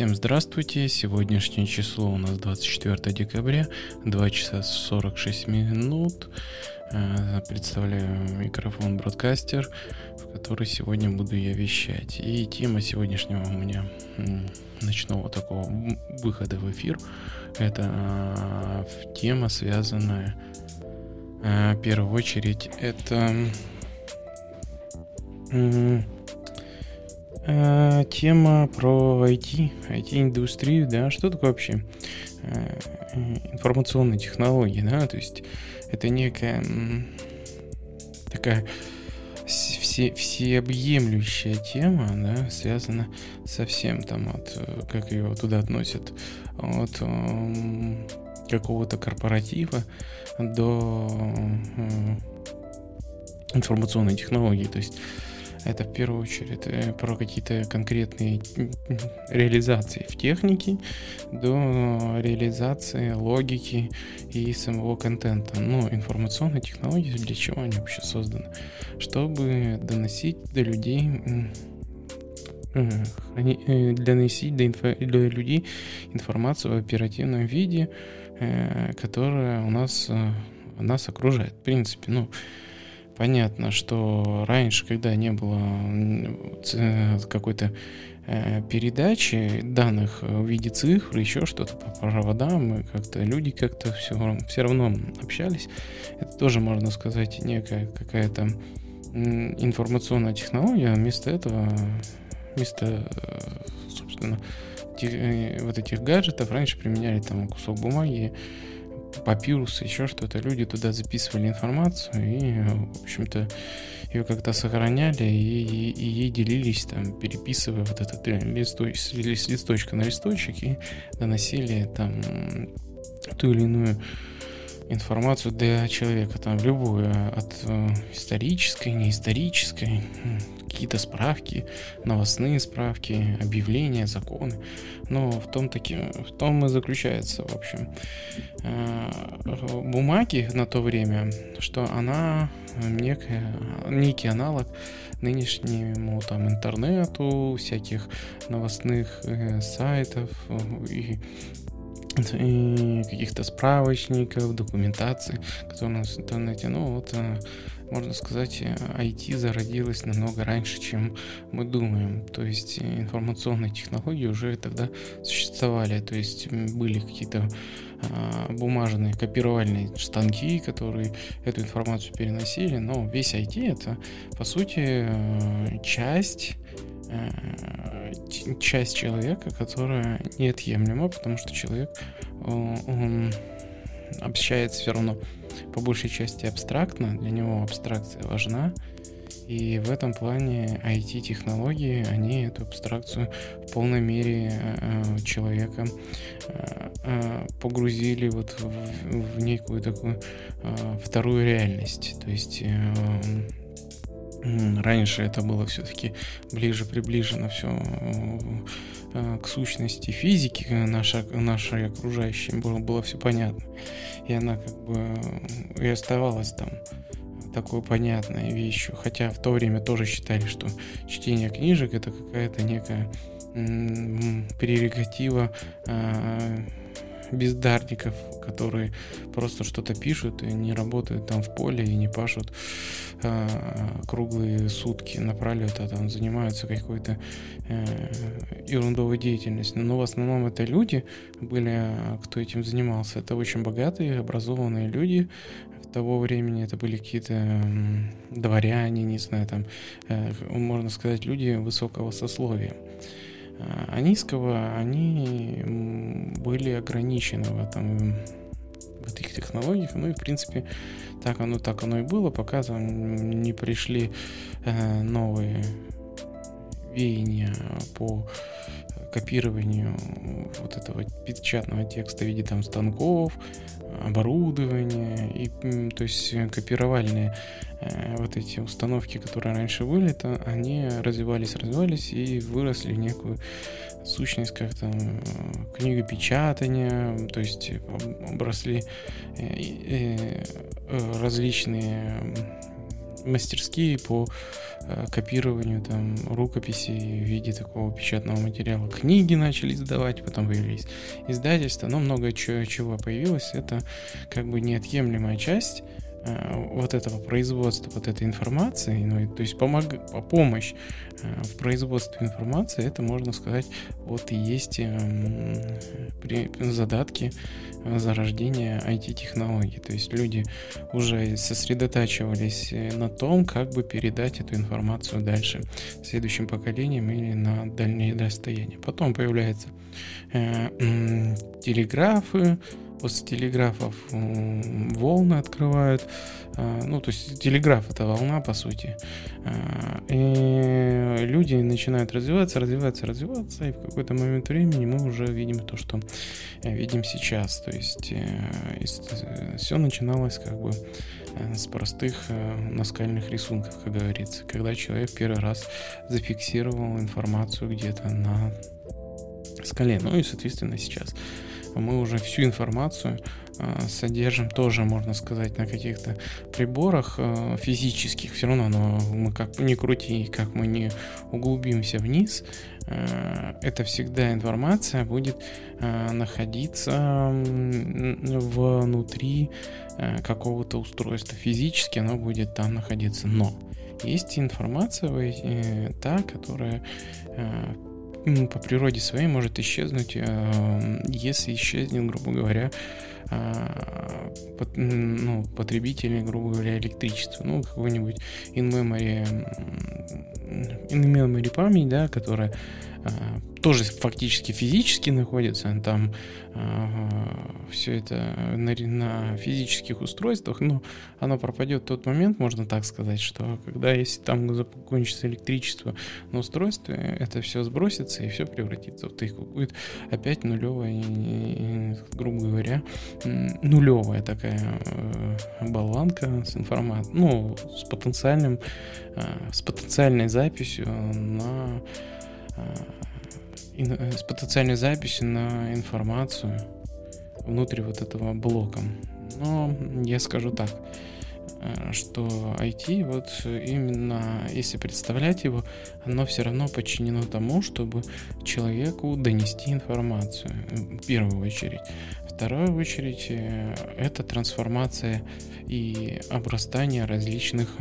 Всем здравствуйте. Сегодняшнее число у нас 24 декабря, 2 часа 46 минут. А, представляю микрофон бродкастер, в который сегодня буду я вещать. И тема сегодняшнего у меня ночного такого выхода в эфир это а, тема, связанная в первую очередь это Э, тема про IT, IT-индустрию, да, что такое вообще э, информационные технологии, да, то есть это некая такая все, всеобъемлющая тема, да, связана со всем там от, как ее туда относят, от э, какого-то корпоратива до э, информационной технологии, то есть это в первую очередь э, про какие-то конкретные реализации в технике до реализации логики и самого контента. Но информационные технологии для чего они вообще созданы? Чтобы доносить до людей э, доносить до, инфо, до людей информацию в оперативном виде, э, которая у нас нас окружает. В принципе, ну, Понятно, что раньше, когда не было какой-то э, передачи данных в виде цифр, еще что-то по проводам, мы как-то люди как-то все, все равно общались. Это тоже, можно сказать, некая какая-то информационная технология. Вместо этого, вместо, э, собственно, э, вот этих гаджетов раньше применяли там кусок бумаги, папирус, еще что-то. Люди туда записывали информацию и, в общем-то, ее как-то сохраняли и, и, и ей делились, там, переписывая вот этот э, листоч, с листочка на листочек и доносили там ту или иную информацию для человека, там, любую, от э, исторической, неисторической, какие-то справки, новостные справки, объявления, законы. Но в том, таки, в том и заключается, в общем, э, бумаги на то время, что она некая, некий аналог нынешнему там интернету, всяких новостных э, сайтов и каких-то справочников, документации, которые у нас в интернете. Ну вот, э, можно сказать, IT зародилось намного раньше, чем мы думаем. То есть информационные технологии уже тогда существовали. То есть были какие-то а, бумажные копировальные станки, которые эту информацию переносили, но весь IT это, по сути, э, часть Э, часть человека, которая неотъемлема, потому что человек он общается все равно по большей части абстрактно, для него абстракция важна, и в этом плане IT-технологии, они эту абстракцию в полной мере э, человека э, погрузили вот в, в некую такую вторую реальность. То есть Раньше это было все-таки ближе приближено все э, к сущности физики нашей, нашей окружающей, было, было все понятно. И она как бы и оставалась там такой понятной вещью. Хотя в то время тоже считали, что чтение книжек это какая-то некая прерогатива э, бездарников, которые просто что-то пишут и не работают там в поле и не пашут э, круглые сутки напролет, а там занимаются какой-то э, ерундовой деятельностью. Но в основном это люди были, кто этим занимался. Это очень богатые, образованные люди, того времени это были какие-то дворяне, не знаю, там, э, можно сказать, люди высокого сословия. А низкого, они были ограничены в этом в этих технологиях. Ну и, в принципе, так оно, так оно и было, пока там не пришли э, новые веяния по копированию вот этого печатного текста в виде там станков, оборудования, и, то есть копировальные э, вот эти установки, которые раньше были, то они развивались, развивались и выросли в некую сущность как там э, книгопечатания, то есть обросли э, э, различные мастерские по э, копированию там рукописей в виде такого печатного материала. Книги начали издавать, потом появились издательства, но много чего, чего появилось. Это как бы неотъемлемая часть вот этого производства вот этой информации, ну, то есть помог, помощь э, в производстве информации, это можно сказать, вот и есть эм, при, задатки э, зарождения IT-технологий. То есть люди уже сосредотачивались на том, как бы передать эту информацию дальше следующим поколениям или на дальние расстояния. Потом появляются э, э, телеграфы, после телеграфов волны открывают. А, ну, то есть телеграф это волна, по сути. А, и люди начинают развиваться, развиваться, развиваться, и в какой-то момент времени мы уже видим то, что э, видим сейчас. То есть э, все начиналось как бы э, с простых наскальных рисунков, как говорится, когда человек первый раз зафиксировал информацию где-то на скале. Ну и, соответственно, сейчас мы уже всю информацию э, содержим тоже, можно сказать, на каких-то приборах э, физических. Все равно но мы как ни крути, как мы не углубимся вниз, э, это всегда информация будет находиться внутри какого-то устройства. Физически оно будет там находиться. Но есть информация та, которая по природе своей может исчезнуть, э, если исчезнет, грубо говоря, э, ну, потребители, грубо говоря, электричества. Ну, какой-нибудь in-memory, in-memory память, да, которая тоже фактически физически находится, там все это на, на физических устройствах, но оно пропадет в тот момент, можно так сказать, что когда если там закончится электричество на устройстве, это все сбросится и все превратится в тыку. Будет опять нулевая, грубо говоря, нулевая такая э, болванка с информацией, ну, с потенциальным, э, с потенциальной записью на э, с потенциальной записью на информацию внутри вот этого блока. Но я скажу так, э, что IT, вот именно если представлять его, оно все равно подчинено тому, чтобы человеку донести информацию, в первую очередь. Вторую очередь, э, это трансформация и обрастание различных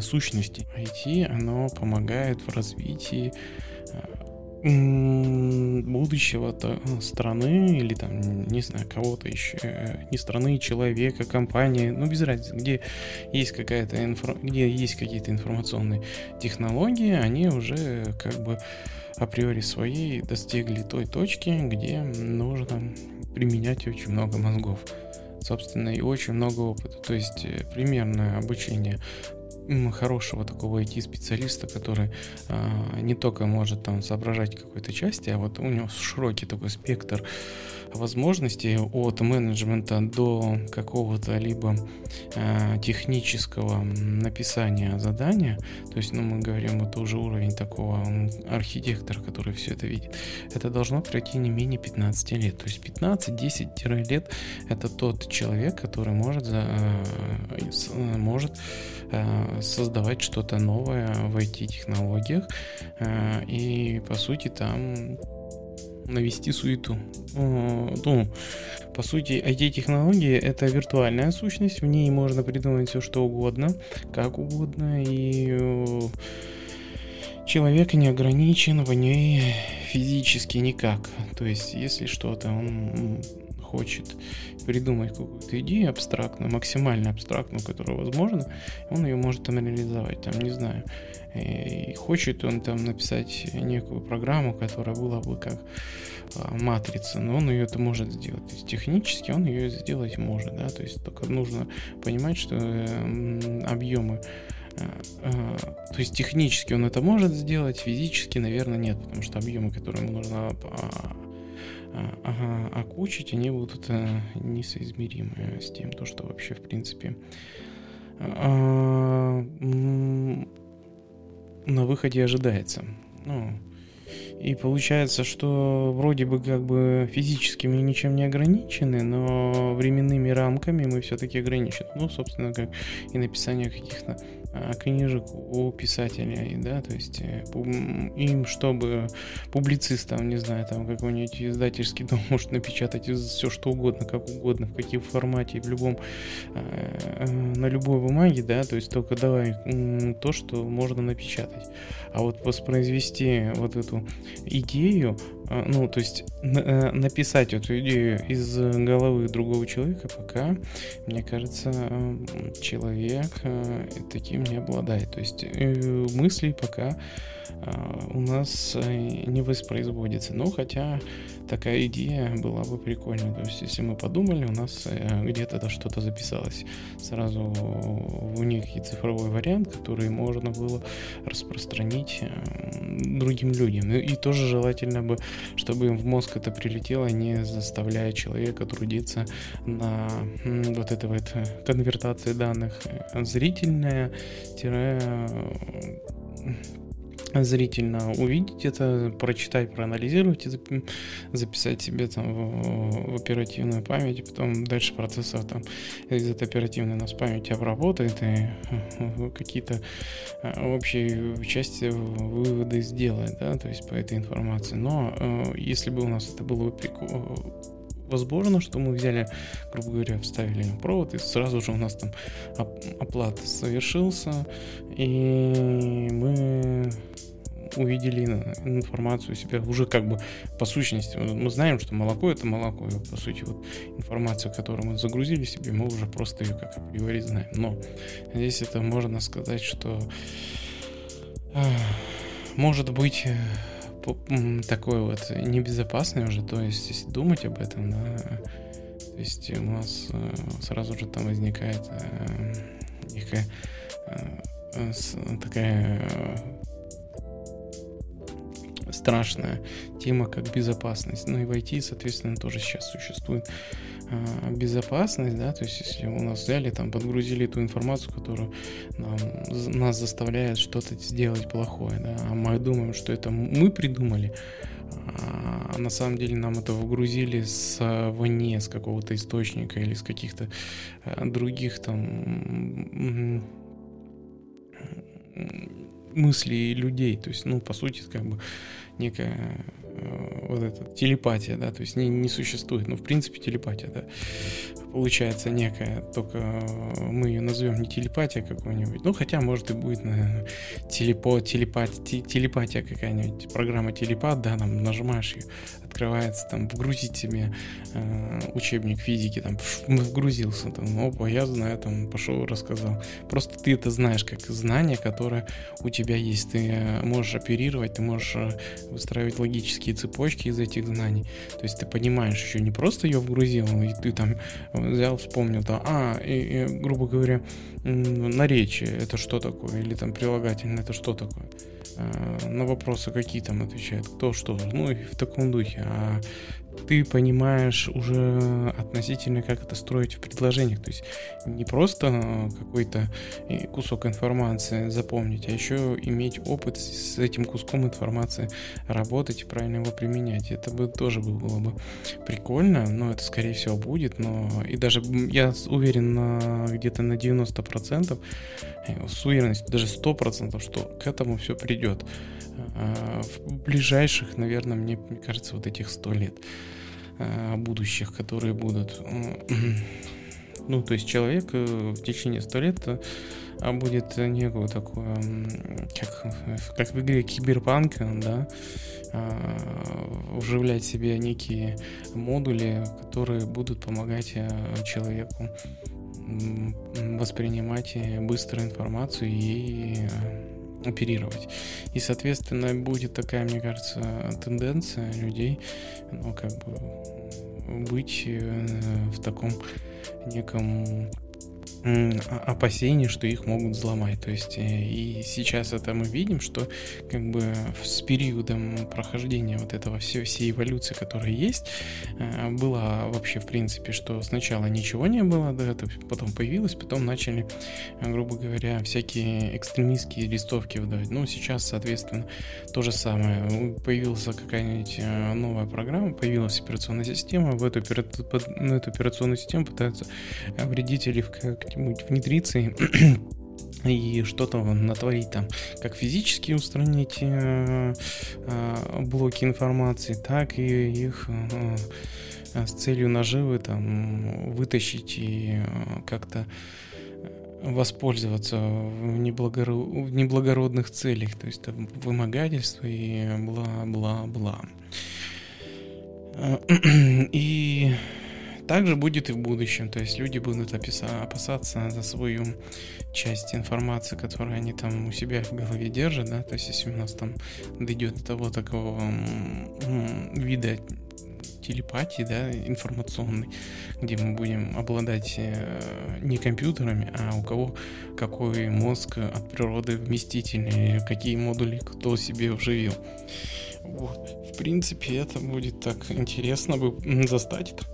сущностей. IT, оно помогает в развитии э, будущего -то э, страны или там, не знаю, кого-то еще, э, не страны, человека, компании, ну без разницы, где есть какая-то инфра... где есть какие-то информационные технологии, они уже как бы априори своей достигли той точки, где нужно применять очень много мозгов собственно, и очень много опыта. То есть примерное обучение хорошего такого IT-специалиста, который а, не только может там соображать какой-то части, а вот у него широкий такой спектр возможностей от менеджмента до какого-то либо э, технического написания задания, то есть, ну, мы говорим, это уже уровень такого архитектора, который все это видит, это должно пройти не менее 15 лет. То есть 15-10 лет это тот человек, который может, за, э, может э, создавать что-то новое в IT-технологиях. Э, и, по сути, там навести суету. Ну, по сути, IT-технологии — это виртуальная сущность, в ней можно придумать все, что угодно, как угодно, и человек не ограничен в ней физически никак. То есть, если что-то он хочет придумать какую-то идею абстрактную, максимально абстрактную, которая возможна, он ее там реализовать, там, не знаю, и хочет он там написать некую программу, которая была бы как а, матрица, но он ее это может сделать. То есть технически он ее сделать может, да, то есть только нужно понимать, что э, объемы э, э, то есть технически он это может сделать, физически, наверное, нет, потому что объемы, которые ему нужно окучить, они будут несоизмеримы с тем, то, что вообще, в принципе, а, на выходе ожидается. Ну, И получается, что вроде бы как бы физически мы ничем не ограничены, но временными рамками мы все-таки ограничены. Ну, собственно, как и написание каких-то а, книжек у писателей, да, то есть э, им, чтобы публицистам, не знаю, там какой-нибудь издательский дом может напечатать все что угодно, как угодно, в каком формате, в любом, э, на любой бумаге, да, то есть только давай то, что можно напечатать. А вот воспроизвести вот эту идею, а, ну, то есть на, написать эту идею из головы другого человека, пока, мне кажется, человек э, таким не обладает. То есть э, мысли пока у нас э, не воспроизводится. Но хотя такая идея была бы прикольная. То есть если мы подумали, у нас где-то что-то записалось сразу в некий цифровой вариант, который можно было распространить другим людям. И тоже желательно бы чтобы им в мозг это прилетело, не заставляя человека трудиться на вот этой вот э, конвертации данных зрительная зрительно увидеть это, прочитать, проанализировать и записать себе там в, в оперативную память, потом дальше процессор там из этой оперативной у нас памяти обработает и э, какие-то э, общие части выводы сделает, да, то есть по этой информации. Но э, если бы у нас это было возможно, что мы взяли, грубо говоря, вставили провод, и сразу же у нас там оплата совершился, и мы увидели информацию себя уже как бы по сущности. Мы знаем, что молоко это молоко, и по сути вот информацию, которую мы загрузили себе, мы уже просто ее как априори знаем. Но здесь это можно сказать, что может быть такой вот небезопасный уже, то есть если думать об этом, да, то есть у нас э, сразу же там возникает э, некая такая страшная тема, как безопасность. Ну и в IT, соответственно, тоже сейчас существует э, безопасность, да, то есть если у нас взяли, там, подгрузили ту информацию, которую нам, нас заставляет что-то сделать плохое, да, а мы думаем, что это мы придумали, а на самом деле нам это вгрузили с вне, с какого-то источника или с каких-то э, других там мыслей людей. То есть, ну, по сути, как бы некая э, вот эта телепатия, да, то есть не, не существует. Ну, в принципе, телепатия, да, получается некая, только мы ее назовем не телепатия какой-нибудь, ну, хотя, может, и будет, наверное, телепо, телепатия, телепатия какая-нибудь, программа телепат, да, там нажимаешь ее, открывается, там, вгрузить себе э, учебник физики, там, вгрузился, там, опа, я знаю, там, пошел, рассказал. Просто ты это знаешь, как знание, которое у тебя есть. Ты э, можешь оперировать, ты можешь э, выстраивать логические цепочки из этих знаний. То есть ты понимаешь, еще не просто ее вгрузил, и ты там взял, вспомнил, да, а, и, и, грубо говоря, наречие, это что такое, или там прилагательное, это что такое. Э, на вопросы какие там отвечает, кто что, ну и в таком духе. А ты понимаешь уже относительно, как это строить в предложениях. То есть не просто какой-то кусок информации запомнить, а еще иметь опыт с этим куском информации работать и правильно его применять. Это бы тоже было бы прикольно, но это скорее всего будет, но и даже я уверен на где-то на 90%, э, с уверенностью даже 100%, что к этому все придет. А, в ближайших, наверное, мне, мне кажется, вот этих 100 лет а, будущих, которые будут. Ну, то есть человек э, в течение 100 лет э, будет некую такую, как, как в игре Киберпанк, да, вживлять в себе некие модули, которые будут помогать э, человеку воспринимать быструю информацию и оперировать. И, соответственно, будет такая, мне кажется, тенденция людей, ну, как бы быть э, в таком неком опасения, что их могут взломать. То есть э, и сейчас это мы видим, что как бы с периодом прохождения вот этого всей, всей эволюции, которая есть, э, была вообще в принципе, что сначала ничего не было, да, это потом появилось, потом начали, э, грубо говоря, всякие экстремистские листовки выдавать. Ну, сейчас, соответственно, то же самое. Появилась какая-нибудь новая программа, появилась операционная система, в эту, эту операционную систему пытаются вредители как как-нибудь внедриться и и что-то натворить там, как физически устранить э, э, блоки информации, так и их э, с целью наживы там вытащить и э, как-то воспользоваться в, неблагоро... в неблагородных целях, то есть там, вымогательство и бла-бла-бла. Э, и также будет и в будущем, то есть люди будут опасаться за свою часть информации, которую они там у себя в голове держат, да, то есть если у нас там дойдет до того такого вида телепатии, да, информационной, где мы будем обладать э, не компьютерами, а у кого какой мозг от природы вместительный, какие модули кто себе вживил. Вот. В принципе, это будет так интересно бы застать это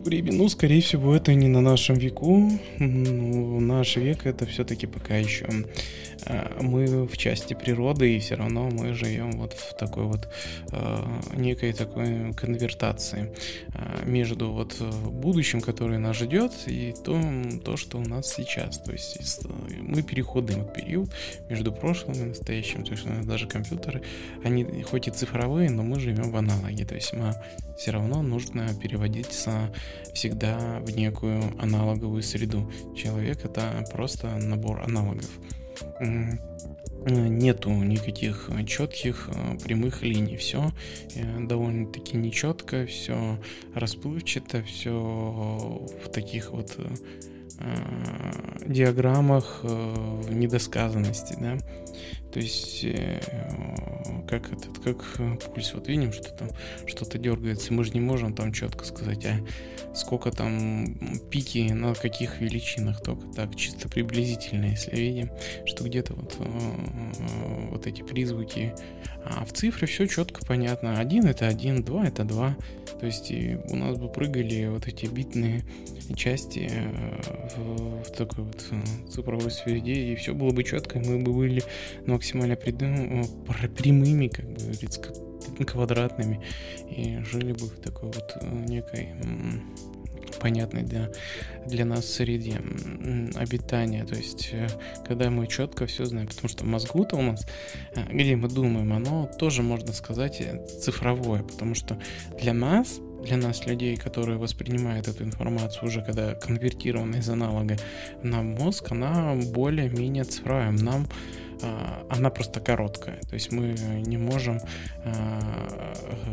время. Ну, скорее всего, это не на нашем веку. Ну, наш век это все-таки пока еще мы в части природы, и все равно мы живем вот в такой вот э, некой такой конвертации э, между вот будущим, которое нас ждет, и то, то, что у нас сейчас. То есть мы переходный вот период между прошлым и настоящим. То есть у нас даже компьютеры, они хоть и цифровые, но мы живем в аналоге. То есть мы все равно нужно переводиться всегда в некую аналоговую среду. Человек это просто набор аналогов нету никаких четких прямых линий. Все э, довольно-таки нечетко, все расплывчато, все в таких вот э, диаграммах э, недосказанности, да. То есть, э, как этот, как пульс, вот видим, что там что-то дергается, мы же не можем там четко сказать, а сколько там пики на каких величинах, только. Так, чисто приблизительно, если видим, что где-то вот, э, вот эти призвуки, а в цифре все четко понятно, один это один, два это два, то есть у нас бы прыгали вот эти битные части э, в, в такой вот цифровой среде, и все было бы четко, мы бы были ну, максимально прямыми, как бы квадратными, и жили бы в такой вот э, некой понятной для, для нас среде обитания. То есть, э, когда мы четко все знаем, потому что мозгу-то у нас, э, где мы думаем, оно тоже, можно сказать, цифровое, потому что для нас для нас, людей, которые воспринимают эту информацию уже когда конвертирована из аналога на мозг, она более-менее цифровая. Нам она просто короткая. То есть мы не можем... А,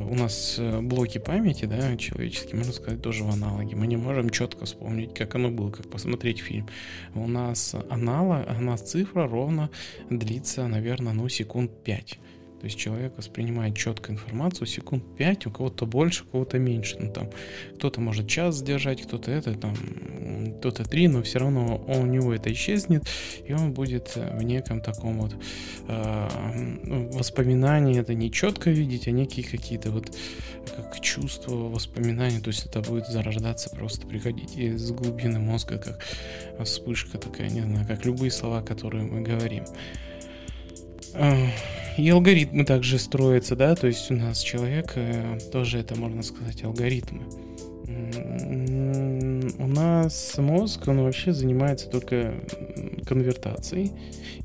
у нас блоки памяти, да, человеческие, можно сказать, тоже в аналоге. Мы не можем четко вспомнить, как оно было, как посмотреть фильм. У нас аналог, у нас цифра ровно длится, наверное, ну, секунд 5. То есть человек воспринимает четко информацию секунд 5, у кого-то больше, у кого-то меньше. Ну, там, кто-то может час сдержать, кто-то это, там, кто-то три, но все равно он, у него это исчезнет, и он будет в неком таком вот э, воспоминании, это не четко видеть, а некие какие-то вот как чувства, воспоминания, то есть это будет зарождаться, просто приходить из глубины мозга, как вспышка такая, не знаю, как любые слова, которые мы говорим. И алгоритмы также строятся, да, то есть у нас человек, э, тоже это можно сказать, алгоритмы. У нас мозг, он вообще занимается только конвертацией.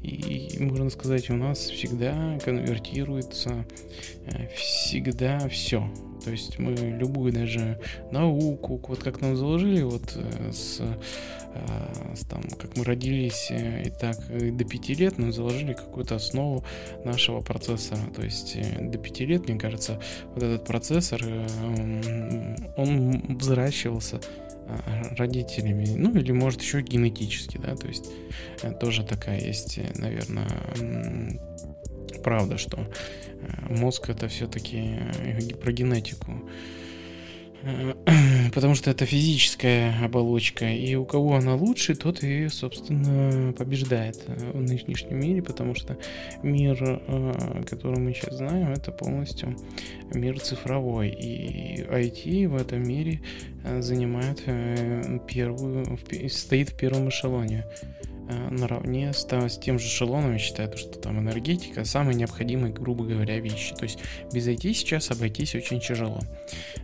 И можно сказать, у нас всегда конвертируется э, всегда все. То есть мы любую даже науку, вот как нам заложили, вот э, с, э, с там, как мы родились э, и так до пяти лет, нам заложили какую-то основу нашего процессора. То есть до пяти лет, мне кажется, вот этот процессор, он взращивался родителями, ну или может еще генетически, да, то есть тоже такая есть, наверное, правда, что мозг это все-таки э, про генетику. потому что это физическая оболочка, и у кого она лучше, тот и, собственно, побеждает в нынешнем мире, потому что мир, э, который мы сейчас знаем, это полностью мир цифровой, и IT в этом мире э, занимает э, первую, стоит в первом эшелоне. Э, наравне с, с тем же эшелоном, я считаю, что там энергетика самые необходимые, грубо говоря, вещи. То есть без IT сейчас обойтись очень тяжело.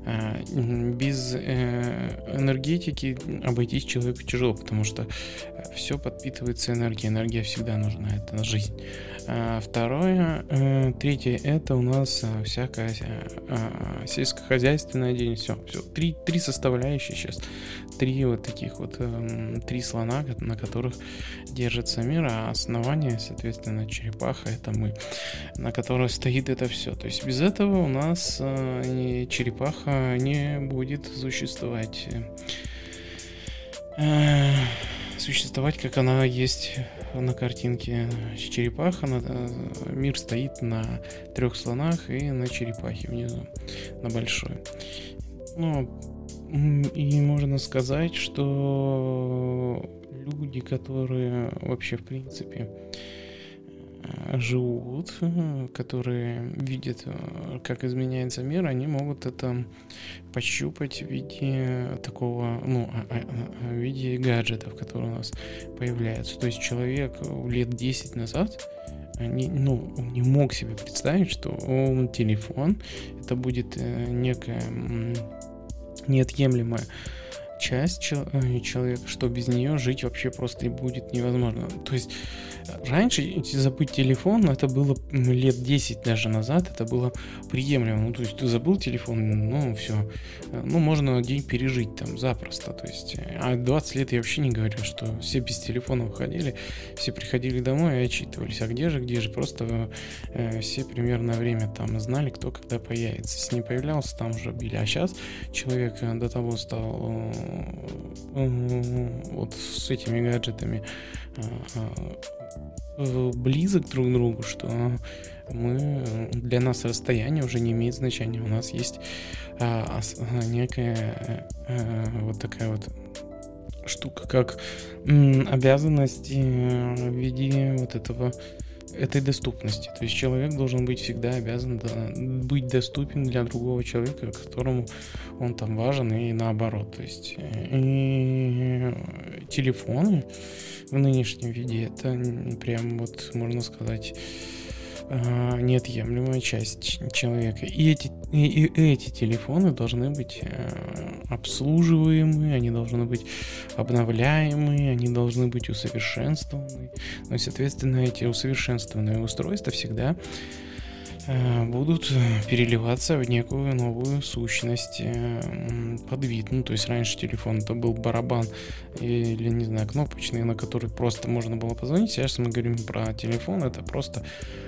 Э, без э, энергетики обойтись человеку тяжело, потому что все подпитывается энергией. Энергия всегда нужна, это жизнь. Второе, третье, это у нас всякая сельскохозяйственная деятельность. Все, все. Три, три составляющие сейчас. Три вот таких вот, эм, три слона, на которых держится мир, а основание, соответственно, черепаха это мы, на которой стоит это все. То есть без этого у нас э, черепаха не будет существовать. Э, существовать, как она есть на картинке черепаха. На, э, мир стоит на трех слонах и на черепахе внизу, на большой. Ну, и можно сказать, что люди, которые вообще, в принципе, живут, которые видят, э, как изменяется мир, они могут это пощупать в виде такого, ну, а, а, а, в виде гаджетов, которые у нас появляются. То есть человек лет 10 назад не, ну, не мог себе представить, что он телефон, это будет э, некая неотъемлемая часть э, человека, что без нее жить вообще просто и будет невозможно. То есть раньше забыть телефон, это было лет 10 даже назад, это было приемлемо. Ну, то есть ты забыл телефон, ну, все. Ну, можно день пережить там запросто. То есть, а 20 лет я вообще не говорю, что все без телефона выходили, все приходили домой и отчитывались. А где же, где же? Просто э, все примерно время там знали, кто когда появится. Если не появлялся, там уже били. А сейчас человек э, до того стал э, вот с этими гаджетами э, Э, близок друг к другу, что мы для нас расстояние уже не имеет значения. У нас есть некая вот такая вот штука, как м, обязанность э, в виде вот этого этой доступности. То есть человек должен быть всегда обязан да, быть доступен для другого человека, которому он там важен и наоборот. То есть и телефоны в нынешнем виде это прям вот, можно сказать, а, неотъемлемая часть человека. И эти, и, и эти телефоны должны быть а, обслуживаемы, они должны быть обновляемы, они должны быть усовершенствованы. Ну и, соответственно, эти усовершенствованные устройства всегда Э, будут переливаться в некую новую сущность э, под вид. Ну, то есть раньше телефон это был барабан или, не знаю, кнопочный, на который просто можно было позвонить. Сейчас мы говорим про телефон, это просто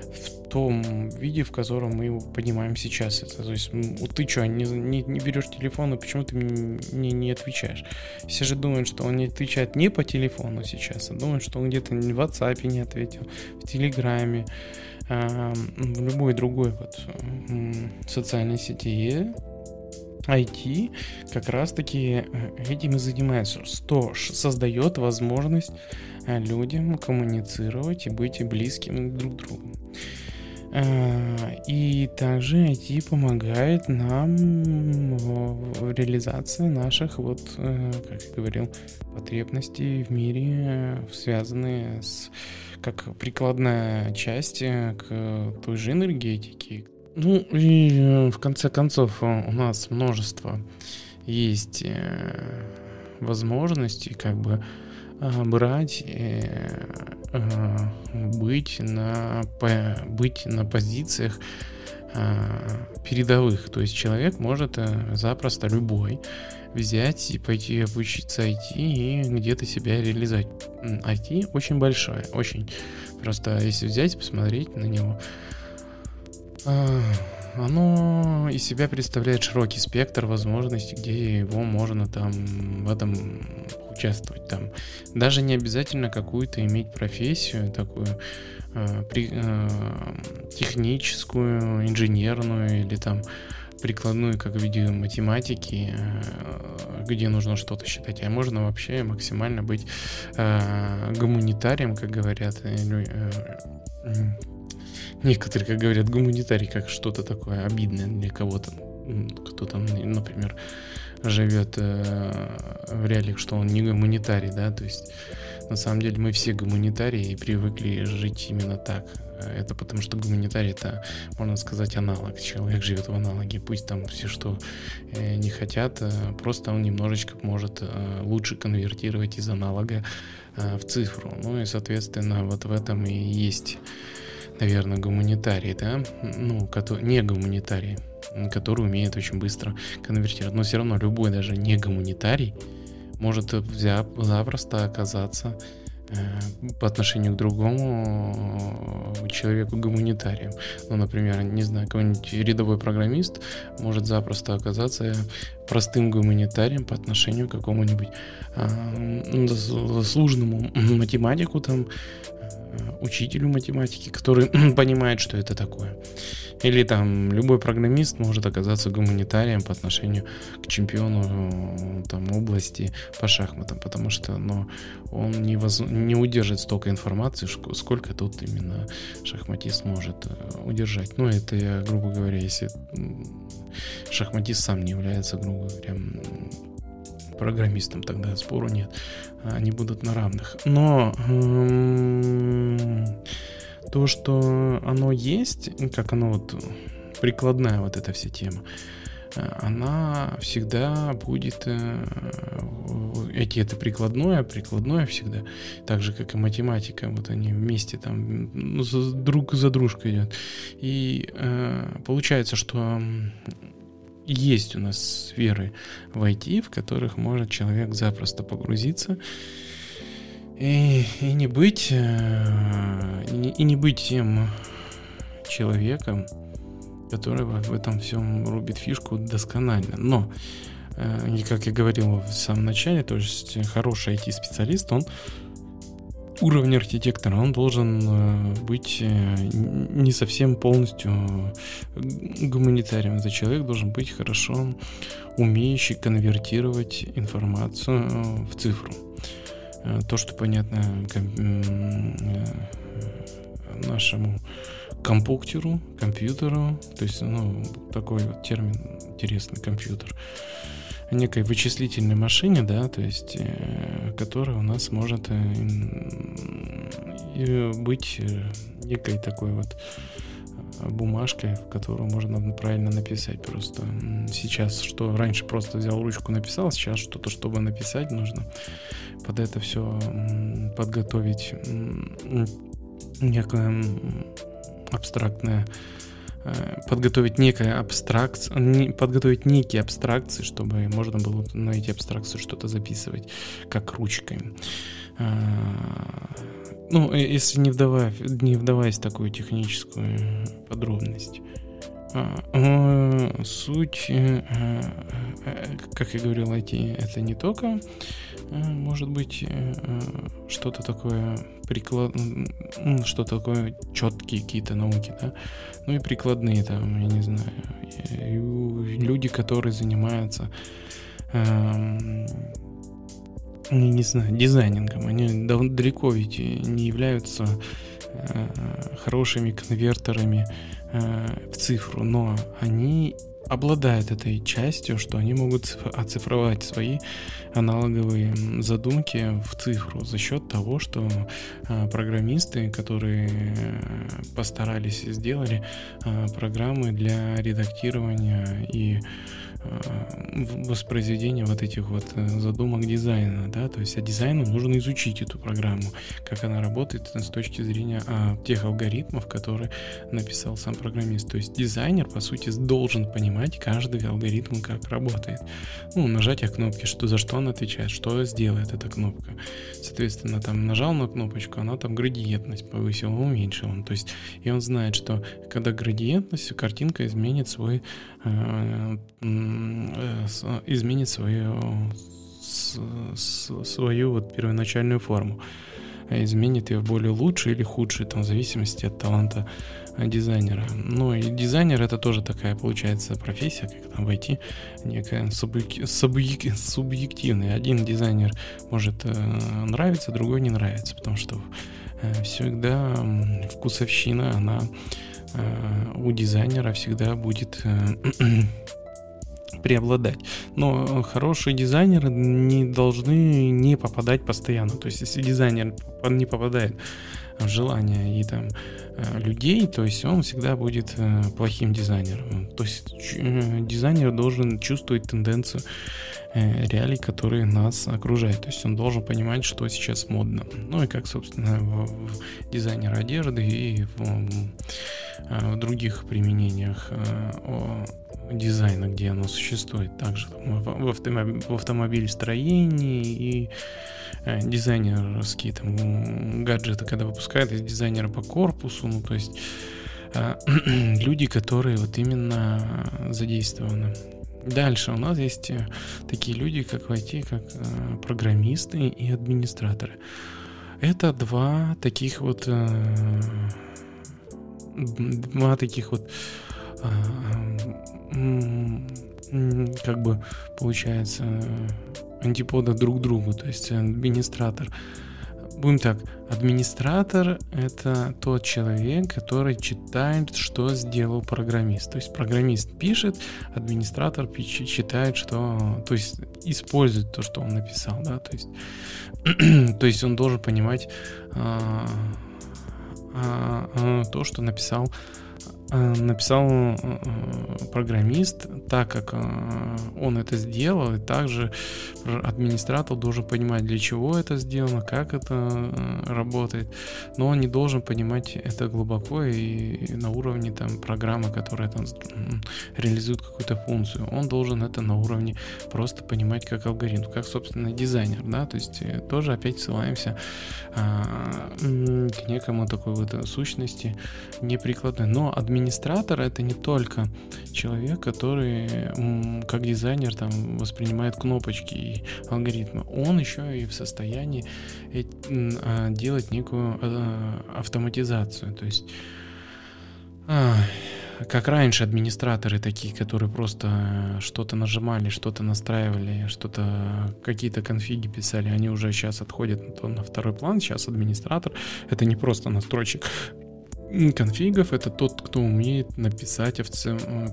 в том виде, в котором мы его понимаем сейчас. Это, то есть, ты что, не, не, не берешь телефон, и почему ты мне не отвечаешь? Все же думают, что он не отвечает не по телефону сейчас, а думают, что он где-то в WhatsApp не ответил, в Телеграме, в любой другой вот социальной сети IT как раз-таки э, этим и занимается, что создает возможность э, людям коммуницировать и быть близким друг к другу. А, и также IT помогает нам в реализации наших, вот, э, как я говорил, потребностей в мире, связанные с как прикладная часть э, к той же энергетике. Ну и э, в конце концов у нас множество есть возможностей как бы брать быть на, быть на позициях передовых. То есть человек может э, запросто любой взять и пойти обучиться IT и где-то себя реализовать. IT очень большое, очень. Просто если взять, посмотреть на него, оно из себя представляет широкий спектр возможностей, где его можно там в этом участвовать. Там даже не обязательно какую-то иметь профессию такую э, при, э, техническую, инженерную или там прикладную, как в виде математики, э, где нужно что-то считать, а можно вообще максимально быть э, гуманитарием, как говорят. Э, некоторые, как говорят, гуманитарий, как что-то такое обидное для кого-то. Кто там, например, живет в реалиях, что он не гуманитарий, да, то есть на самом деле мы все гуманитарии и привыкли жить именно так. Это потому что гуманитарий это, можно сказать, аналог. Человек живет в аналоге. Пусть там все, что э, не хотят, э, просто он немножечко может э, лучше конвертировать из аналога в цифру. Ну и, соответственно, вот в этом и есть, наверное, гуманитарий, да? Ну, не гуманитарий, который умеет очень быстро конвертировать. Но все равно любой даже не гуманитарий может запросто оказаться по отношению к другому э, человеку гуманитарием. Ну, например, не знаю, какой-нибудь рядовой программист может запросто оказаться простым гуманитарием по отношению к какому-нибудь э, заслуженному математику, там, э, учителю математики, который понимает, что это такое. Или там любой программист может оказаться гуманитарием по отношению к чемпиону там, области по шахматам, потому что ну, он не, воз... не удержит столько информации, сколько тут именно шахматист может э, удержать. Ну, это я, грубо говоря, если шахматист сам не является, грубо говоря, программистом, тогда спору нет. Они будут на равных. Но то, что оно есть, как оно вот прикладная вот эта вся тема, она всегда будет э, эти это прикладное, прикладное всегда, так же как и математика, вот они вместе там ну, друг за дружкой идет. И э, получается, что есть у нас сферы в IT, в которых может человек запросто погрузиться и, и не быть э, и, и не быть тем человеком, который в этом всем рубит фишку досконально. Но, э, и как я говорил в самом начале, то есть хороший IT-специалист, он уровня архитектора, он должен э, быть не совсем полностью гуманитарием. Этот человек должен быть хорошо умеющий конвертировать информацию в цифру. Э, то, что понятно э, нашему компьютеру, компьютеру, то есть, ну, такой вот термин интересный, компьютер, некой вычислительной машине, да, то есть, э, которая у нас может быть некой такой вот бумажкой, в которую можно правильно написать просто. Сейчас что раньше просто взял ручку написал, сейчас что-то, чтобы написать, нужно под это все подготовить некое абстрактное э, подготовить некое абстракция, подготовить некие абстракции, чтобы можно было на эти абстракции что-то записывать, как ручкой. А, ну, э, если не, вдавая, не вдаваясь в такую техническую подробность. А, суть, э, э, как я говорил, IT это не только может быть что-то такое приклад, что такое четкие какие-то науки, да, ну и прикладные там, я не знаю, люди, которые занимаются эм, не, знаю, дизайнингом. Они далеко ведь не являются э, хорошими конвертерами э, в цифру, но они обладают этой частью, что они могут оцифровать свои аналоговые задумки в цифру за счет того, что э, программисты, которые э, постарались и сделали э, программы для редактирования и Воспроизведения вот этих вот э, задумок дизайна, да, то есть а дизайну нужно изучить эту программу, как она работает с точки зрения а, тех алгоритмов, которые написал сам программист. То есть дизайнер, по сути, должен понимать каждый алгоритм, как работает. Ну, нажатие кнопки, что за что он отвечает, что сделает эта кнопка. Соответственно, там нажал на кнопочку, она там градиентность повысила, уменьшила. То есть, и он знает, что когда градиентность, картинка изменит свой Э, изменит свою, свою вот первоначальную форму. изменит ее в более лучший или худший, там, в зависимости от таланта дизайнера. Ну и дизайнер это тоже такая получается профессия, как там войти некая субъективная. Один дизайнер может э, нравиться, другой не нравится, потому что э, всегда вкусовщина, она э, у дизайнера всегда будет преобладать. Но хорошие дизайнеры не должны не попадать постоянно. То есть, если дизайнер не попадает в желание и там Э, людей, то есть он всегда будет э, плохим дизайнером. То есть э, дизайнер должен чувствовать тенденцию реалий, которые нас окружают. То есть он должен понимать, что сейчас модно. Ну и как, собственно, в, дизайнере одежды и в, в других применениях дизайна, где оно существует. Также в, в, автомоб... в автомобилестроении и Э, дизайнерские там гаджеты, когда выпускают из дизайнера по корпусу, ну то есть э, люди, которые вот именно задействованы. Дальше у нас есть э, такие люди, как в IT, как программисты и администраторы. Это два таких вот два таких вот как бы получается антипода друг другу, то есть администратор. Будем так, администратор — это тот человек, который читает, что сделал программист. То есть программист пишет, администратор читает, что... То есть использует то, что он написал, да, то есть... то есть он должен понимать а, а, а, то, что написал Э, написал э, э, программист, так как он это сделал, и также администратор должен понимать, для чего это сделано, как это работает, но он не должен понимать это глубоко и на уровне там программы, которая там реализует какую-то функцию. Он должен это на уровне просто понимать как алгоритм, как, собственно, дизайнер, да, то есть тоже опять ссылаемся к некому такой вот сущности неприкладной, но администратор администратор это не только человек, который как дизайнер там воспринимает кнопочки и алгоритмы. Он еще и в состоянии а, делать некую а, автоматизацию. То есть а, как раньше администраторы такие, которые просто что-то нажимали, что-то настраивали, что-то какие-то конфиги писали, они уже сейчас отходят на второй план. Сейчас администратор это не просто настройщик конфигов это тот, кто умеет написать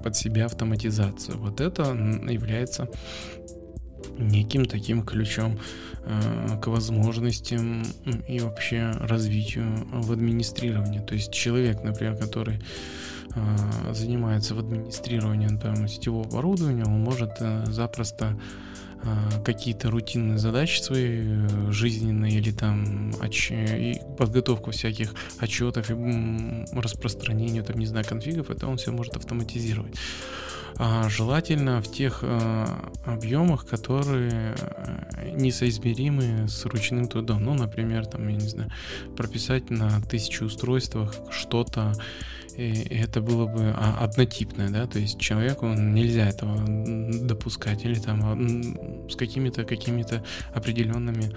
под себя автоматизацию. Вот это является неким таким ключом э, к возможностям и вообще развитию в администрировании. То есть человек, например, который э, занимается в администрировании там, сетевого оборудования, он может э, запросто какие-то рутинные задачи свои э, жизненные или там отч... и подготовку всяких отчетов и распространению там не знаю конфигов это он все может автоматизировать а желательно в тех э, объемах, которые э, несоизмеримы с ручным трудом. Ну, например, там, я не знаю, прописать на тысячу устройствах что-то, и это было бы а, однотипное, да, то есть человеку нельзя этого допускать или там а, с какими-то какими-то определенными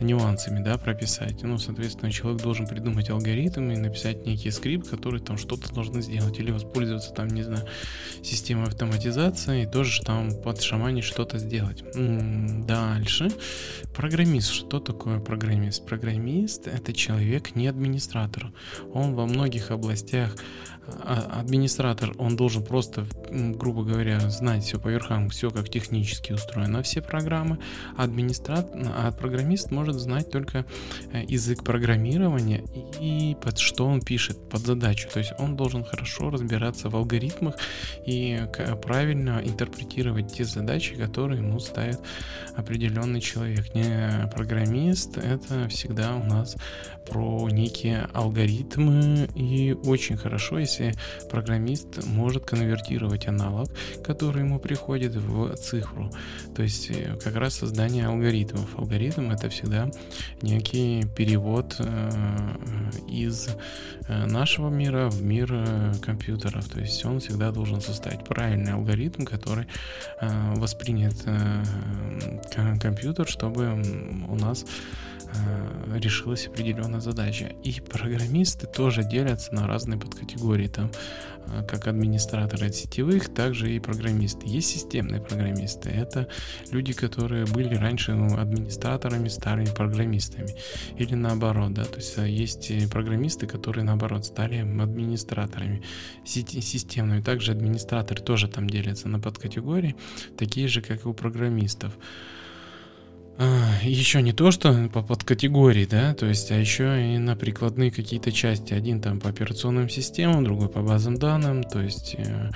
нюансами, да, прописать. Ну, соответственно, человек должен придумать алгоритм и написать некий скрипт, который там что-то должен сделать или воспользоваться там, не знаю, системой автоматизации и тоже там под шамани что-то сделать. Дальше. Программист. Что такое программист? Программист — это человек не администратор. Он во многих областях а, администратор, он должен просто, грубо говоря, знать все по верхам, все как технически устроено, все программы. А администратор, а программист может знать только э, язык программирования и под что он пишет, под задачу. То есть он должен хорошо разбираться в алгоритмах и правильно интерпретировать те задачи, которые ему ставит определенный человек. Не программист, это всегда у нас про некие алгоритмы и очень хорошо, если программист может конвертировать аналог, который ему приходит в цифру. То есть э, как раз создание алгоритмов. Алгоритм это всегда некий перевод э, из э, нашего мира в мир компьютеров. То есть он всегда должен составить правильный алгоритм, который воспринят компьютер, чтобы у нас э, решилась определенная задача. И программисты тоже делятся на разные подкатегории. Там Э, как администраторы сетевых, также и программисты. Есть системные программисты. Это люди, которые были раньше ну, администраторами, старыми программистами. Или наоборот, да, то есть э, есть программисты, которые наоборот стали администраторами системными. Также администраторы тоже там делятся на подкатегории, такие же, как и у программистов. А, еще не то, что по подкатегории, да, то есть, а еще и на прикладные какие-то части. Один там по операционным системам, другой по базам данным, то есть э,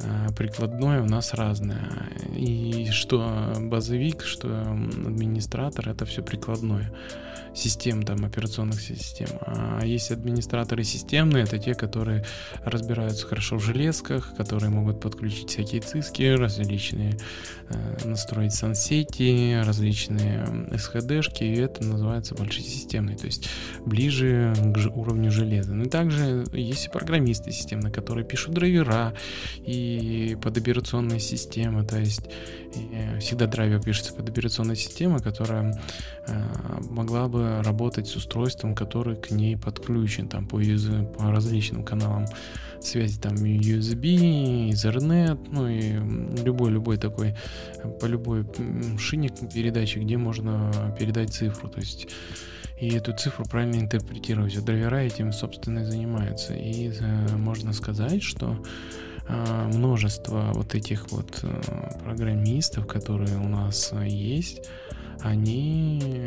э, прикладное у нас разное. И что базовик, что администратор, это все прикладное систем, там, операционных систем. А есть администраторы системные, это те, которые разбираются хорошо в железках, которые могут подключить всякие циски, различные, э, настроить сансети, различные SHD-шки, и это называется большесистемный, то есть ближе к уровню железа. Ну и также есть и программисты системные, которые пишут драйвера и под операционные системы, то есть всегда драйвер пишется под операционной системой, которая э, могла бы работать с устройством, который к ней подключен там по, USB, по различным каналам связи, там USB, Ethernet, ну и любой любой такой по любой шине передачи, где можно передать цифру, то есть и эту цифру правильно интерпретировать. А драйвера этим, собственно, и занимаются. И э, можно сказать, что а, множество вот этих вот э, программистов, которые у нас есть, они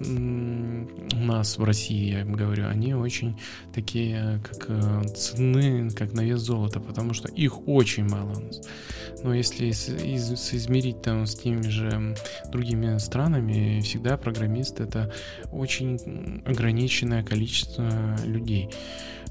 у нас в России, я говорю, они очень такие, как э, цены, как на вес золота, потому что их очень мало у нас. Но если соизмерить там с теми же другими странами, всегда программист это очень ограниченное количество людей.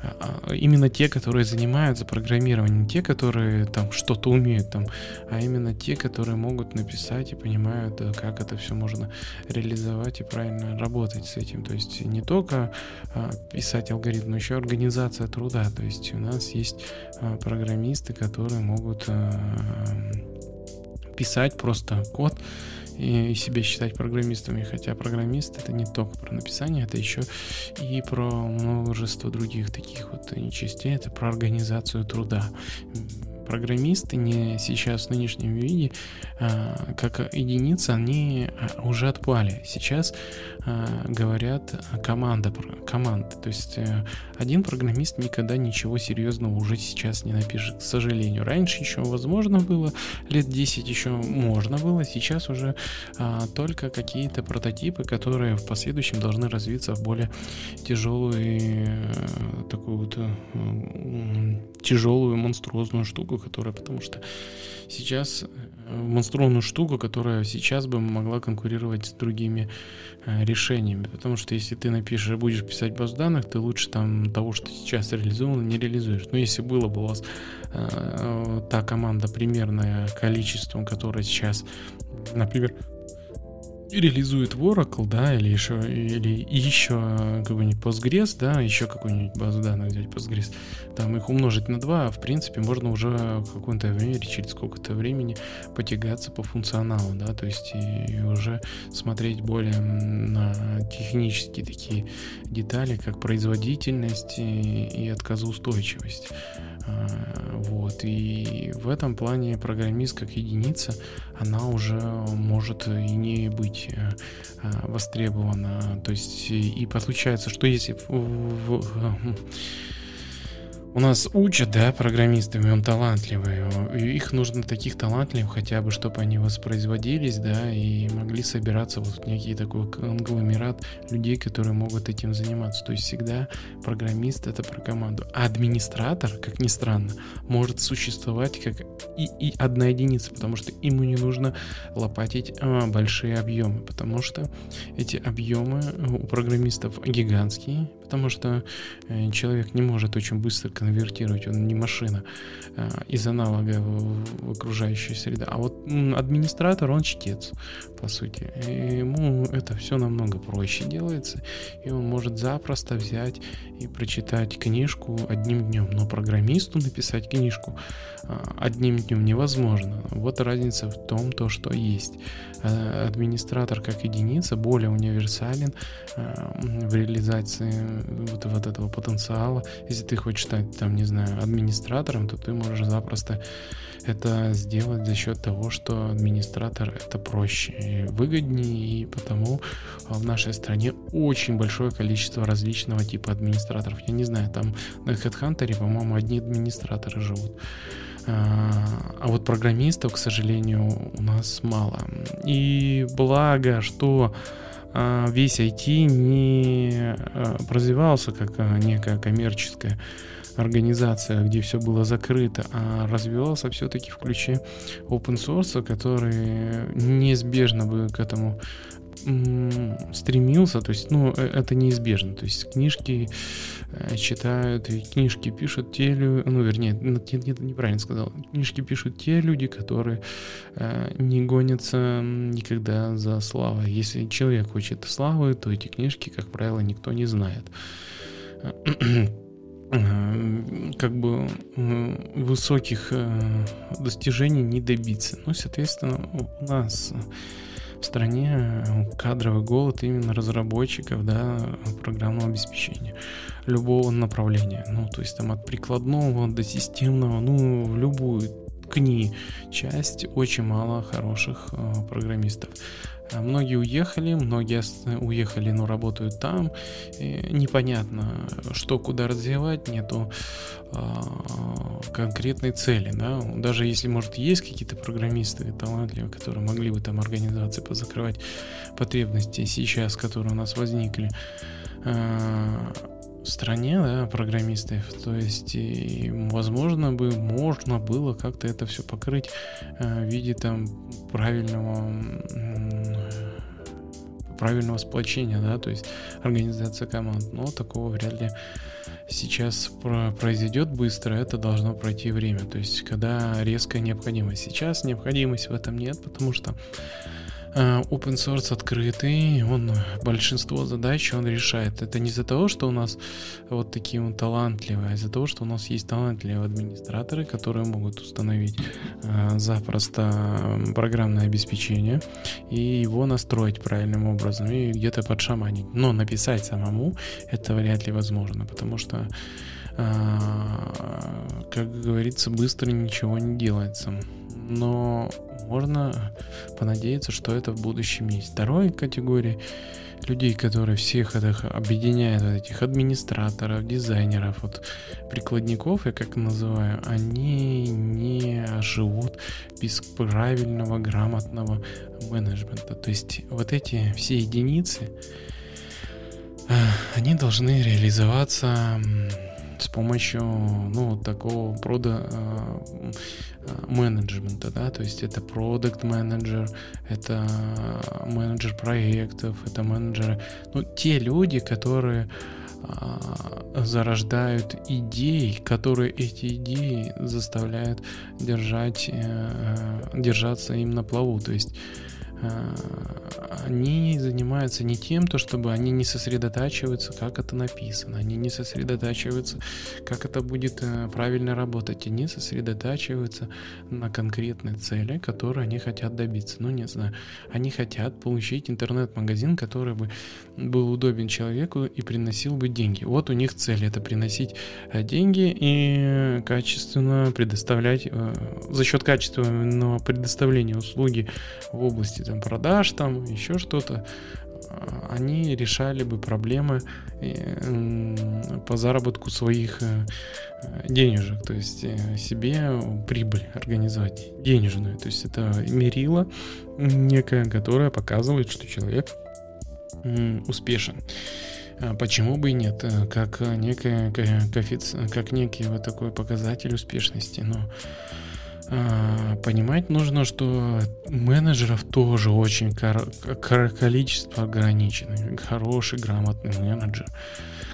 А, именно те, которые занимаются программированием, те, которые там что-то умеют там, а именно те, которые могут написать и понимают, э, как это все можно реализовать и правильно работать с этим. То есть не только а, писать алгоритм, но еще организация труда. То есть у нас есть а, программисты, которые могут писать просто код, и себя считать программистами, хотя программист это не только про написание, это еще и про множество других таких вот частей, это про организацию труда программисты не сейчас в нынешнем виде а, как единица, они а, уже отпали. Сейчас а, говорят команда, команда. То есть э, один программист никогда ничего серьезного уже сейчас не напишет, к сожалению. Раньше еще возможно было, лет 10 еще можно было, сейчас уже только какие-то прототипы, которые в последующем должны развиться в более тяжелую э, такую вот э, тяжелую монструозную штуку, которая, потому что сейчас э, монструозную штуку, которая сейчас бы могла конкурировать с другими э, решениями. Потому что если ты напишешь, будешь писать баз данных, ты лучше там того, что сейчас реализовано, не реализуешь. Но если было бы у вас э, та команда примерное количеством, которое сейчас, например, реализует в Oracle, да, или еще, или еще какой-нибудь Postgres, да, еще какую-нибудь базу данных взять Postgres, там их умножить на 2, в принципе, можно уже в каком-то времени, через сколько-то времени потягаться по функционалу, да, то есть и, и уже смотреть более на технические такие детали, как производительность и, и отказоустойчивость. А, вот, и в этом плане программист как единица, она уже может и не быть э, а, востребована. То есть, и получается, что если в, в у нас учат, да, программистами, он талантливый. Их нужно таких талантливых хотя бы, чтобы они воспроизводились, да, и могли собираться вот некий такой конгломерат людей, которые могут этим заниматься. То есть всегда программист это про команду. А администратор, как ни странно, может существовать как и, и одна единица, потому что ему не нужно лопатить а, большие объемы, потому что эти объемы у программистов гигантские, потому что э, человек не может очень быстро конвертировать, он не машина э, из аналога в, в окружающую среду. А вот администратор, он чтец, по сути. И ему это все намного проще делается, и он может запросто взять и прочитать книжку одним днем. Но программисту написать книжку а, одним днем невозможно. Вот разница в том, то, что есть. А, администратор как единица более универсален а, в реализации вот, вот этого потенциала. Если ты хочешь стать, там, не знаю, администратором, то ты можешь запросто это сделать за счет того, что администратор это проще и выгоднее, и потому в нашей стране очень большое количество различного типа администраторов. Я не знаю, там на HeadHunter, по-моему, одни администраторы живут. А, а вот программистов, к сожалению, у нас мало. И благо, что а, весь IT не а, развивался как некая коммерческая организация, где все было закрыто, а развивался все-таки в ключе open source, который неизбежно бы к этому стремился, то есть, ну, э, это неизбежно, то есть книжки э, читают, и книжки пишут те люди, ну, вернее, нет, нет, неправильно сказал, книжки пишут те люди, которые э, не гонятся никогда за славой. Если человек хочет славы, то эти книжки, как правило, никто не знает как бы высоких достижений не добиться. Ну, соответственно, у нас в стране кадровый голод именно разработчиков, да, программного обеспечения любого направления. Ну, то есть там от прикладного до системного, ну, в любую ткни часть очень мало хороших э, программистов. А многие уехали, многие уехали, но работают там. И непонятно, что куда развивать, нету а, конкретной цели. Да? Даже если, может, есть какие-то программисты талантливые, которые могли бы там организации позакрывать потребности сейчас, которые у нас возникли, в стране, да, программистов. То есть, и, возможно бы, можно было как-то это все покрыть э, в виде там правильного правильного сплочения, да, то есть организация команд. Но такого вряд ли сейчас произойдет быстро, это должно пройти время. То есть, когда резкая необходимость. Сейчас необходимости в этом нет, потому что Э, open source открытый, он большинство задач он решает. Это не из-за того, что у нас вот такие вот талантливые, а из-за того, что у нас есть талантливые администраторы, которые могут установить э, запросто программное обеспечение и его настроить правильным образом и где-то подшаманить. Но написать самому это вряд ли возможно, потому что э, как говорится, быстро ничего не делается. Но можно понадеяться, что это в будущем есть. Второй категории людей, которые всех этих объединяют, вот этих администраторов, дизайнеров, вот прикладников, я как называю, они не живут без правильного, грамотного менеджмента. То есть вот эти все единицы, э, они должны реализоваться с помощью, ну, такого прода э, менеджмента, да, то есть это продукт менеджер, это менеджер проектов, это менеджеры, ну, те люди, которые э, зарождают идеи, которые эти идеи заставляют держать, э, держаться им на плаву, то есть они занимаются не тем, то чтобы они не сосредотачиваются, как это написано, они не сосредотачиваются, как это будет э, правильно работать, они сосредотачиваются на конкретной цели, которую они хотят добиться. Ну, не знаю, они хотят получить интернет-магазин, который бы был удобен человеку и приносил бы деньги. Вот у них цель это приносить э, деньги и качественно предоставлять, за счет качественного предоставления услуги в области там, продаж, там еще что-то, а, они решали бы проблемы э, по заработку своих э, денежек, то есть э, себе прибыль организовать денежную. То есть это мерило некое, которое показывает, что человек успешен. А почему бы и нет? Как, коэффици... как некий вот такой показатель успешности. Но понимать нужно, что менеджеров тоже очень количество ограничено. Хороший, грамотный менеджер,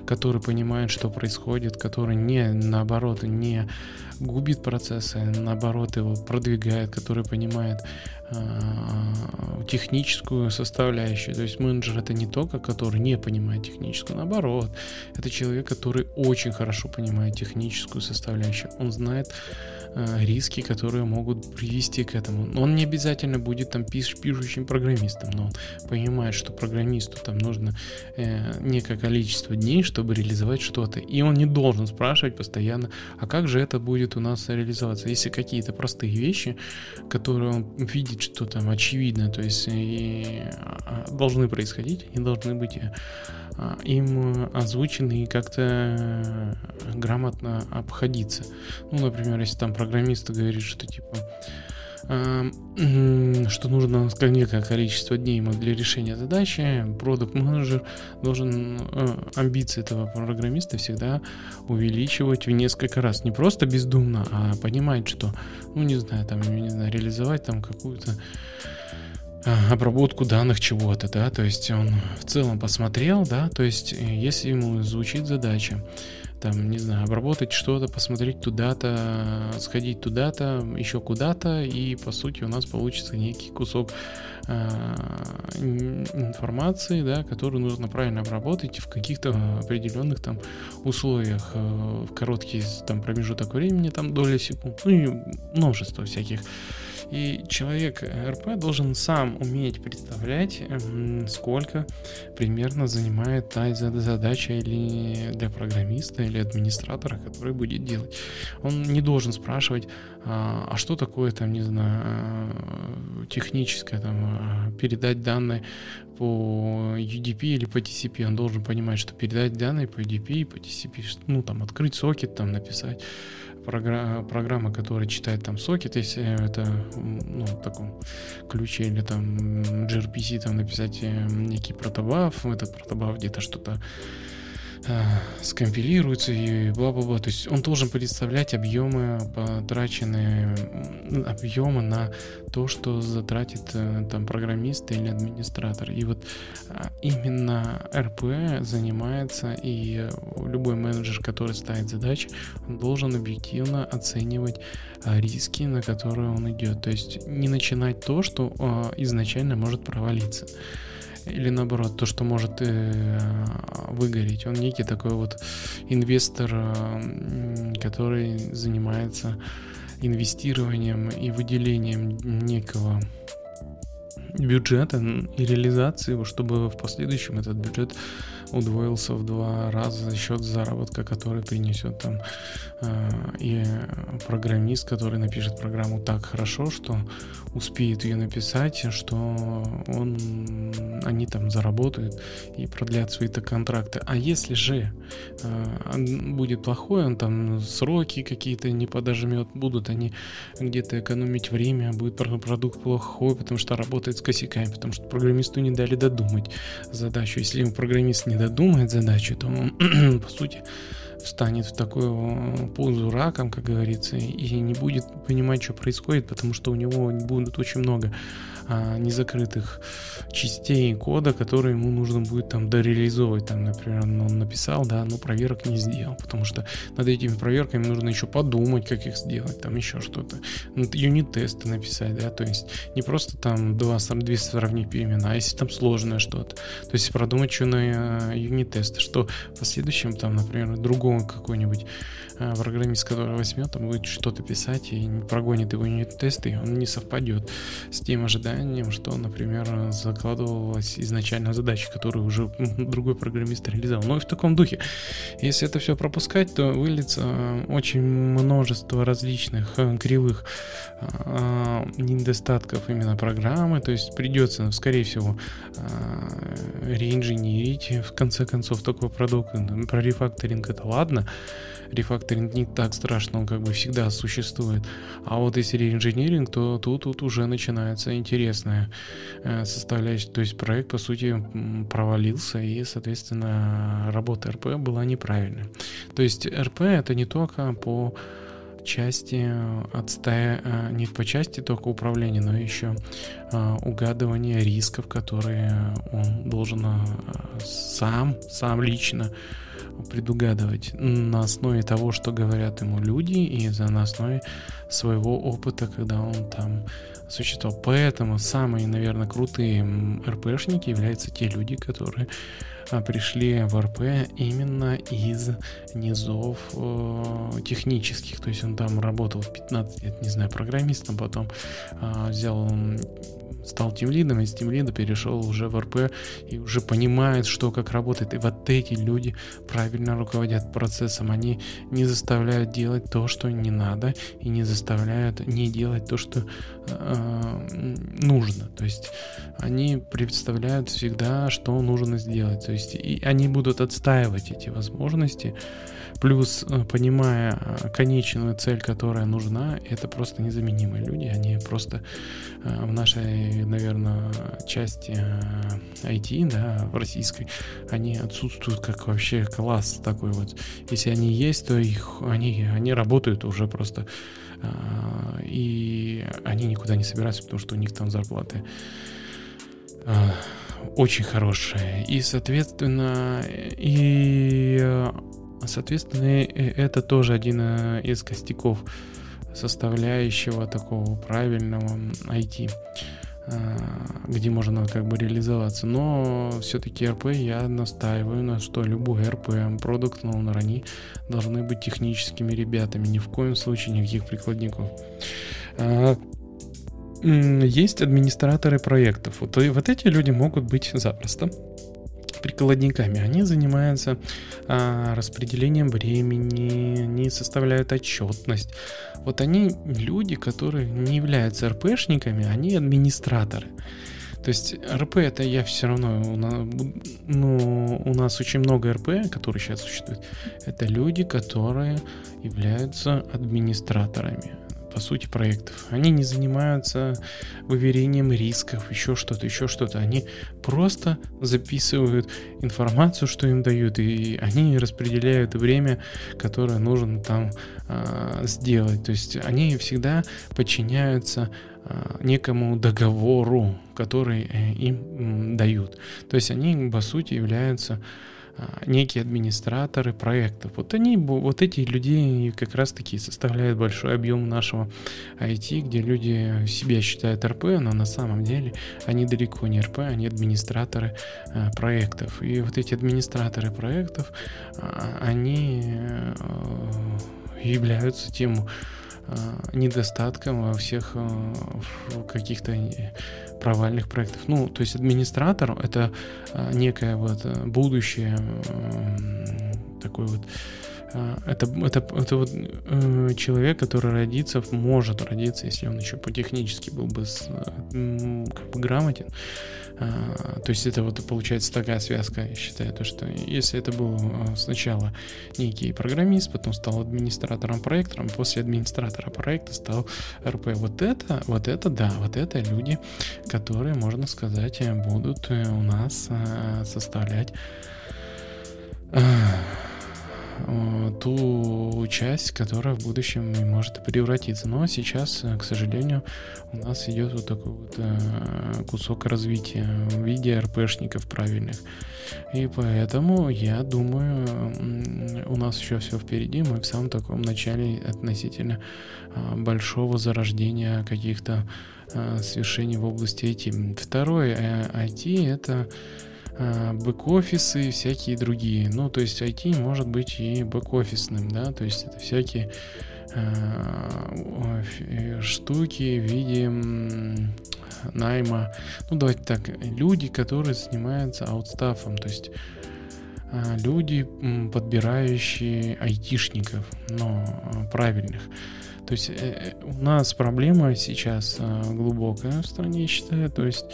который понимает, что происходит, который не, наоборот, не губит процессы, наоборот, его продвигает, который понимает э, техническую составляющую. То есть менеджер это не только, который не понимает техническую, наоборот, это человек, который очень хорошо понимает техническую составляющую. Он знает риски, которые могут привести к этому. Он не обязательно будет там пиш пишущим программистом, но он понимает, что программисту там нужно э, некое количество дней, чтобы реализовать что-то. И он не должен спрашивать постоянно, а как же это будет у нас реализоваться? Если какие-то простые вещи, которые он видит, что там очевидно, то есть и, а, должны происходить, они должны быть э, а, им озвучены и как-то э, грамотно обходиться. Ну, например, если там программист говорит, что типа что нужно некое количество дней для решения задачи, продукт менеджер должен э, амбиции этого программиста всегда увеличивать в несколько раз. Не просто бездумно, а понимать, что, ну не знаю, там, не знаю, реализовать там какую-то а, обработку данных чего-то, да, то есть он в целом посмотрел, да, то есть э, если ему звучит задача, там, не знаю, обработать что-то, посмотреть туда-то, сходить туда-то, еще куда-то, и по сути у нас получится некий кусок э, информации, да, которую нужно правильно обработать в каких-то определенных там условиях, э, в короткий там промежуток времени, там доля секунд, ну и множество всяких и человек РП должен сам уметь представлять, сколько примерно занимает та задача или для программиста, или администратора, который будет делать. Он не должен спрашивать, а, а что такое там, не знаю, э, техническое, там, э, передать данные по UDP или по TCP. Он должен понимать, что передать данные по UDP и по TCP, ну, там, открыть сокет, там, написать программа, программа, которая читает там сокет, если это ну, в таком ключе, или там gRPC там написать э, некий протобаф, этот протобаф где-то что-то скомпилируется и бла-бла-бла. То есть он должен представлять объемы потраченные, объемы на то, что затратит э, там программист или администратор. И вот а, именно РП занимается, и любой менеджер, который ставит задачи, он должен объективно оценивать а, риски, на которые он идет. То есть не начинать то, что а, изначально может провалиться или наоборот, то, что может э, выгореть. Он некий такой вот инвестор, который занимается инвестированием и выделением некого бюджета и реализации его, чтобы в последующем этот бюджет удвоился в два раза за счет заработка, который принесет там э, и программист, который напишет программу так хорошо, что успеет ее написать, что он, они там заработают и продлят свои-то контракты. А если же э, будет плохой, он там сроки какие-то не подожмет, будут они где-то экономить время, будет продукт плохой, потому что работает с косяками, потому что программисту не дали додумать задачу. Если ему программист не додумает задачу, то он, по сути, встанет в такую позу раком, как говорится, и не будет понимать, что происходит, потому что у него будут очень много а, незакрытых частей кода, которые ему нужно будет там дореализовывать. Там, например, он написал, да, но проверок не сделал, потому что над этими проверками нужно еще подумать, как их сделать, там еще что-то. Юнит-тесты написать, да, то есть не просто там два, две сравнить перемены, а если там сложное что-то. То есть продумать, что на юнит-тесты, что в последующем там, например, другого какой-нибудь программист, который возьмет, там будет что-то писать и прогонит его юнит-тесты, и он не совпадет с тем ожиданием, что, например, закладывалась изначально задача, которую уже другой программист реализовал. Но и в таком духе. Если это все пропускать, то выльется а, очень множество различных а, кривых недостатков именно программы, то есть придется, скорее всего, реинженерить в конце концов такой продукт. Про рефакторинг это ладно, рефакторинг не так страшно, он как бы всегда существует. А вот если реинжиниринг, то тут, тут уже начинается интересная э, составляющая. То есть проект, по сути, провалился, и, соответственно, работа РП была неправильная. То есть РП это не только по части отстая, не по части только управления, но еще угадывания рисков, которые он должен сам, сам лично предугадывать на основе того, что говорят ему люди, и на основе своего опыта, когда он там существовал. Поэтому самые, наверное, крутые РПшники являются те люди, которые а, пришли в РП именно из низов э, технических. То есть он там работал 15 лет, не знаю, программистом, потом э, взял стал тем лидом, из тем лида перешел уже в РП и уже понимает, что как работает. И вот эти люди правильно руководят процессом. Они не заставляют делать то, что не надо, и не заставляют не делать то, что э, нужно. То есть они представляют всегда, что нужно сделать. То есть и они будут отстаивать эти возможности. Плюс, э, понимая э, конечную цель, которая нужна, это просто незаменимые люди. Они просто э, в нашей, наверное, части IT, да, в российской, они отсутствуют как вообще класс такой вот. Если они есть, то их, они, они работают уже просто и они никуда не собираются, потому что у них там зарплаты очень хорошие. И, соответственно, и Соответственно, это тоже один э, из костяков составляющего такого правильного IT, э, где можно как бы реализоваться. Но все-таки РП я настаиваю на что любой РП, продукт но они должны быть техническими ребятами, ни в коем случае никаких прикладников. А, есть администраторы проектов. Вот, вот эти люди могут быть запросто прикладниками. Они занимаются а, распределением времени, они составляют отчетность. Вот они люди, которые не являются РПшниками, они администраторы. То есть РП это я все равно, ну, у нас очень много РП, которые сейчас существуют. Это люди, которые являются администраторами по сути, проектов. Они не занимаются выверением рисков, еще что-то, еще что-то. Они просто записывают информацию, что им дают, и они распределяют время, которое нужно там э, сделать. То есть они всегда подчиняются э, некому договору, который э, им дают. То есть они, по сути, являются а, некие администраторы проектов. Вот они, вот эти люди как раз таки составляют большой объем нашего IT, где люди себя считают РП, но на самом деле они далеко не РП, они администраторы а, проектов. И вот эти администраторы проектов, а, они являются тем недостатком во всех каких-то провальных проектов. Ну, то есть администратор это некое вот э, будущее такой вот это, это, это вот э, человек, который родится, может родиться, если он еще по-технически был бы с, э, как бы грамотен. Э, то есть это вот получается такая связка, я считаю, то, что если это был э, сначала некий программист, потом стал администратором проекта, после администратора проекта стал РП. Вот это, вот это, да, вот это люди, которые, можно сказать, будут э, у нас составлять ту часть, которая в будущем может превратиться. Но сейчас, э, к сожалению, у нас идет вот такой вот э, кусок развития в виде РПшников правильных. И поэтому, я думаю, у нас еще все впереди. Мы в самом таком начале относительно большого зарождения каких-то свершений в области IT. Второе, IT это Э, бэк-офисы и всякие другие. Ну, то есть IT может быть и бэк-офисным, да, то есть это всякие э, э штуки в виде найма. Ну, давайте так, люди, которые занимаются аутстафом, то есть э, люди, подбирающие айтишников, но правильных. То есть э, у нас проблема сейчас глубокая в стране, я считаю, то есть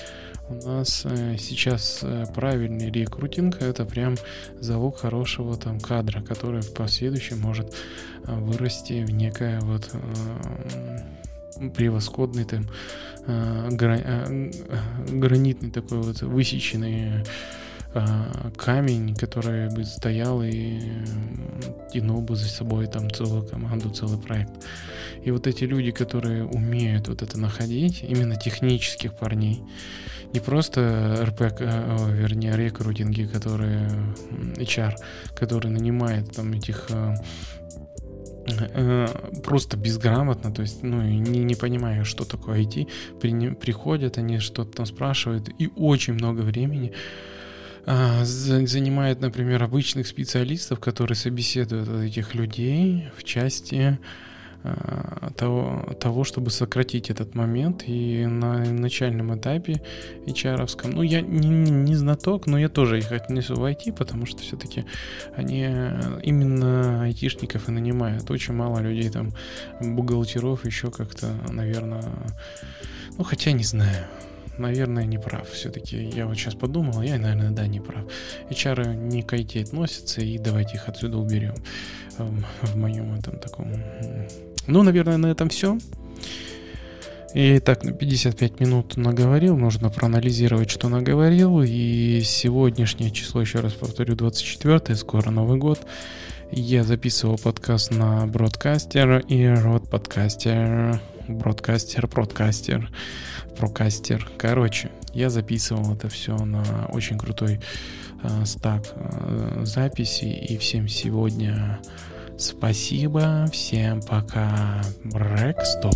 у нас э, сейчас э, правильный рекрутинг. Это прям залог хорошего там кадра, который в последующем может э, вырасти в некое вот превосходный там гранитный такой вот высеченный камень, который бы стоял и тянул бы за собой там целую команду, целый проект. И вот эти люди, которые умеют вот это находить, именно технических парней, не просто РП, а, вернее, рекрутинги, которые HR, который нанимает там этих а, Э, просто безграмотно, то есть, ну, не, не понимая, что такое IT, при, приходят, они что-то там спрашивают, и очень много времени а, занимает, например, обычных специалистов, которые собеседуют этих людей в части Э, того, того, чтобы сократить этот момент. И на начальном этапе HR, ну, я не, не, знаток, но я тоже их отнесу в IT, потому что все-таки они именно айтишников и нанимают. Очень мало людей там, бухгалтеров еще как-то, наверное, ну, хотя не знаю наверное, не прав. Все-таки я вот сейчас подумал, я, наверное, да, не прав. HR не к IT относятся, и давайте их отсюда уберем эм, в моем этом таком ну, наверное, на этом все. И так, на 55 минут наговорил, нужно проанализировать, что наговорил. И сегодняшнее число, еще раз повторю, 24 скоро Новый год. Я записывал подкаст на бродкастер и род подкастер, бродкастер, бродкастер, прокастер. Короче, я записывал это все на очень крутой э, стак э, записи. И всем сегодня Спасибо, всем пока. Брек, стоп.